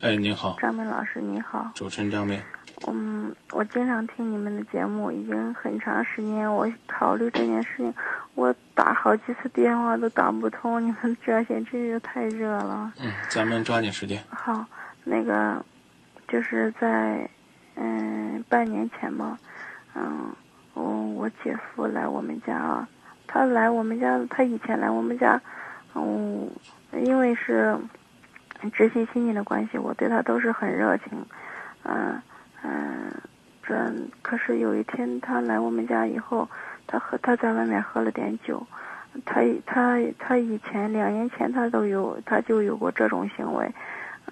哎，您好，张明老师，你好。主持人张明。嗯，我经常听你们的节目，已经很长时间。我考虑这件事情，我打好几次电话都打不通，你们热线真是太热了。嗯，咱们抓紧时间。好，那个就是在嗯半年前吧，嗯，我我姐夫来我们家啊，他来我们家，他以前来我们家，嗯，因为是直系亲戚的关系，我对他都是很热情，嗯。嗯，这可是有一天他来我们家以后，他喝他在外面喝了点酒，他他他以前两年前他都有他就有过这种行为，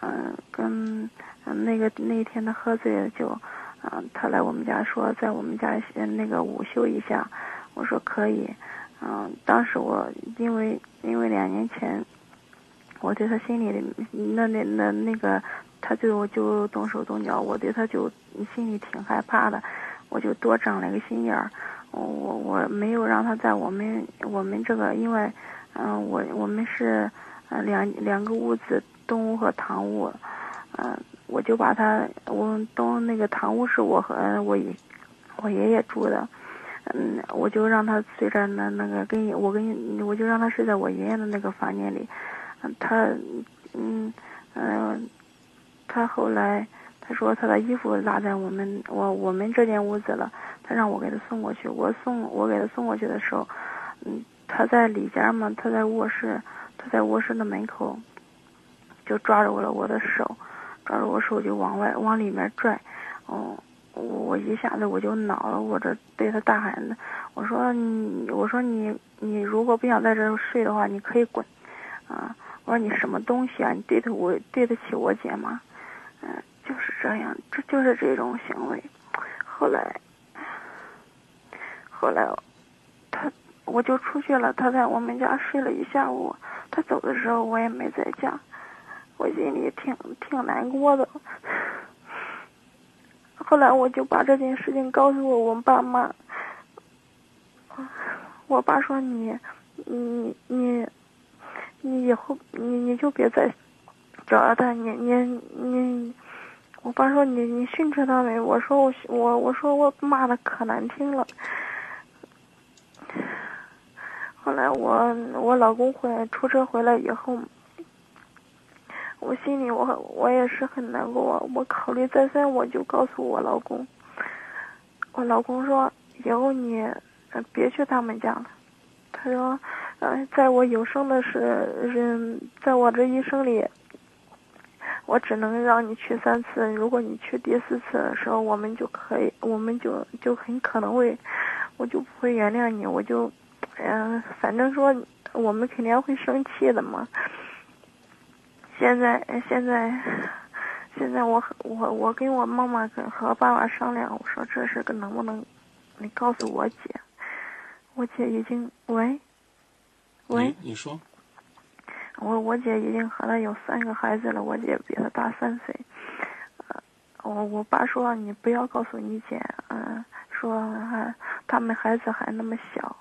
嗯，跟那个那天他喝醉了酒，嗯，他来我们家说在我们家那个午休一下，我说可以，嗯，当时我因为因为两年前，我对他心里那那那那个。他就就动手动脚，我对他就心里挺害怕的，我就多长了个心眼儿，我我没有让他在我们我们这个，因为，嗯，我我们是，呃两两个屋子，东屋和堂屋，嗯，我就把他，我东那个堂屋是我和我爷我爷爷住的，嗯，我就让他随着那那个跟我跟我就让他睡在我爷爷的那个房间里，他，嗯嗯。他后来他说他的衣服落在我们我我们这间屋子了，他让我给他送过去。我送我给他送过去的时候，嗯，他在里间嘛，他在卧室，他在卧室的门口，就抓着我了我的手，抓着我手就往外往里面拽，哦，我一下子我就恼了，我这对他大喊的，我说你我说你你如果不想在这睡的话，你可以滚，啊，我说你什么东西啊？你对得我对得起我姐吗？嗯，就是这样，这就是这种行为。后来，后来，他我就出去了，他在我们家睡了一下午。他走的时候，我也没在家，我心里挺挺难过的。后来我就把这件事情告诉我我爸妈。我爸说：“你，你，你，你以后你你就别再。”找了他，你你你，我爸说你你训斥他没？我说我我我说我骂的可难听了。后来我我老公回来出车回来以后，我心里我我也是很难过。我考虑再三，我就告诉我老公，我老公说以后你别去他们家了。他说，在我有生的是人，在我这一生里。我只能让你去三次，如果你去第四次的时候，我们就可以，我们就就很可能会，我就不会原谅你，我就，嗯，反正说我们肯定会生气的嘛。现在现在现在我我我跟我妈妈跟和爸爸商量，我说这事个能不能你告诉我姐，我姐已经喂喂，你说。我我姐已经和他有三个孩子了，我姐比他大三岁。呃，我我爸说你不要告诉你姐，嗯，说还他们孩子还那么小，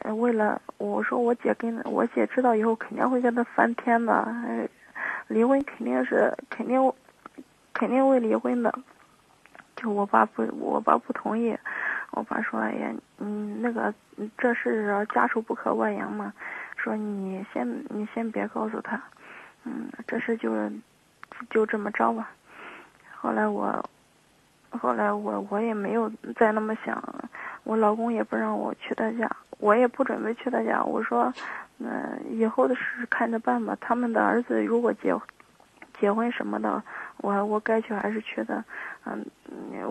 呃，为了我说我姐跟我姐知道以后肯定会跟他翻天的，离婚肯定是肯定肯定会离婚的。就我爸不我爸不同意，我爸说哎呀，嗯，那个这是家丑不可外扬嘛。说你先你先别告诉他，嗯，这事就就这么着吧。后来我，后来我我也没有再那么想，我老公也不让我去他家，我也不准备去他家。我说，嗯，以后的事看着办吧。他们的儿子如果结结婚什么的，我我该去还是去的。嗯，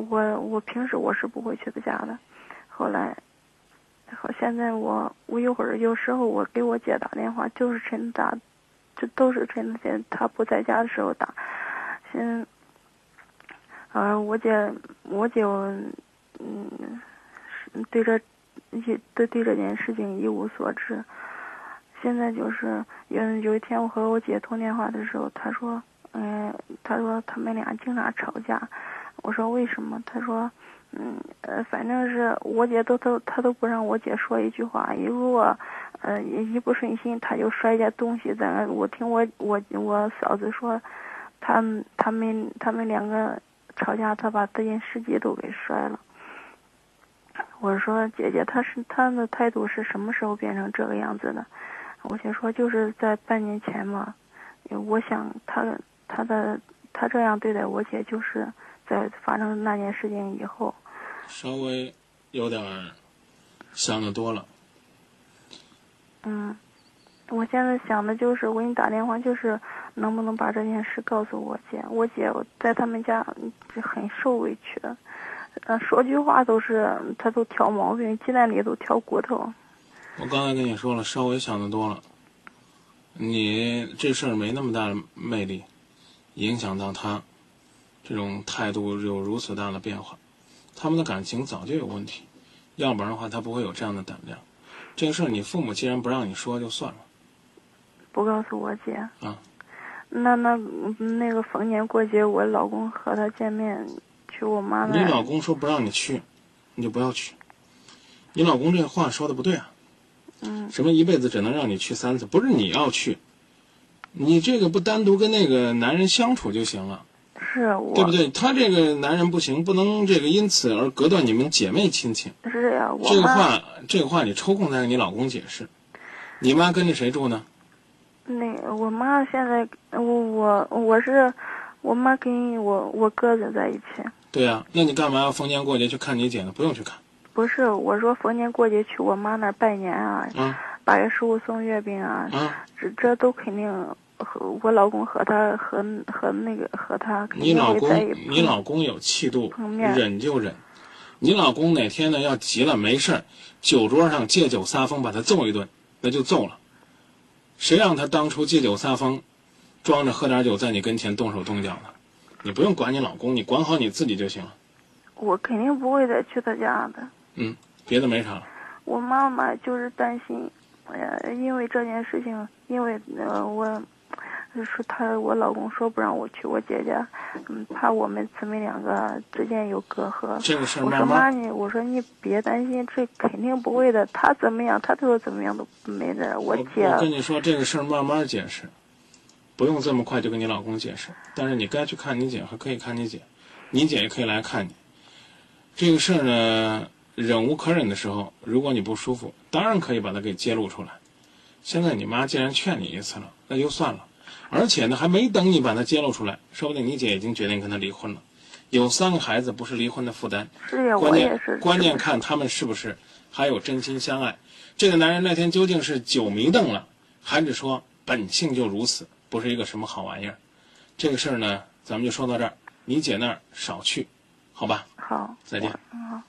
我我平时我是不会去他家的。后来。好，现在我我一会儿有时候我给我姐打电话，就是趁打，这都是趁现她不在家的时候打。先，啊，我姐我姐，嗯，对这一对对这件事情一无所知。现在就是有有一天我和我姐通电话的时候，她说，嗯，他说他们俩经常吵架。我说为什么？他说。嗯，呃，反正是我姐都都她都不让我姐说一句话，如果，呃，一不顺心，他就摔下东西在那。我听我我我嫂子说，他他们他们两个吵架，他把电视机都给摔了。我说姐姐，他是他的态度是什么时候变成这个样子的？我先说就是在半年前嘛。我想他他的他这样对待我姐，就是在发生那件事情以后。稍微有点想的多了。嗯，我现在想的就是我给你打电话，就是能不能把这件事告诉我姐？我姐在他们家很受委屈的。呃，说句话都是他都挑毛病，鸡蛋里都挑骨头。我刚才跟你说了，稍微想的多了。你这事儿没那么大的魅力，影响到他，这种态度有如此大的变化，他们的感情早就有问题，要不然的话他不会有这样的胆量。这个事儿你父母既然不让你说，就算了。不告诉我姐。啊。那那那个逢年过节，我老公和他见面。去我妈那。你老公说不让你去，你就不要去。你老公这话说的不对啊。嗯。什么一辈子只能让你去三次？不是你要去，你这个不单独跟那个男人相处就行了。是我。对不对？他这个男人不行，不能这个因此而隔断你们姐妹亲情。是呀，我。这个话，这个话你抽空再跟你老公解释。你妈跟着谁住呢？那我妈现在，我我我是，我妈跟我我哥哥在一起。对呀，那你干嘛要逢年过节去看你姐呢？不用去看。不是，我说逢年过节去我妈那儿拜年啊，八月十五送月饼啊，这这都肯定和我老公和他和和那个和他肯定会在一你老公有气度，忍就忍。你老公哪天呢要急了没事儿，酒桌上借酒撒疯，把他揍一顿，那就揍了。谁让他当初借酒撒疯，装着喝点酒在你跟前动手动脚的？你不用管你老公，你管好你自己就行了。我肯定不会再去他家的。嗯，别的没啥了。我妈妈就是担心，呃，因为这件事情，因为呃，我说他我老公说不让我去我姐家，嗯，怕我们姊妹两个之间有隔阂。这个事我说妈你，我说你别担心，这肯定不会的。他怎么样，他都说怎么样都没的。我姐，我跟你说这个事儿慢慢解释。不用这么快就跟你老公解释，但是你该去看你姐，还可以看你姐，你姐也可以来看你。这个事儿呢，忍无可忍的时候，如果你不舒服，当然可以把它给揭露出来。现在你妈既然劝你一次了，那就算了。而且呢，还没等你把它揭露出来，说不定你姐已经决定跟他离婚了。有三个孩子不是离婚的负担，是呀，关键是关键看他们是不是还有真心相爱。这个男人那天究竟是酒迷瞪了，还是说本性就如此？不是一个什么好玩意儿，这个事儿呢，咱们就说到这儿。你姐那儿少去，好吧？好，再见。好。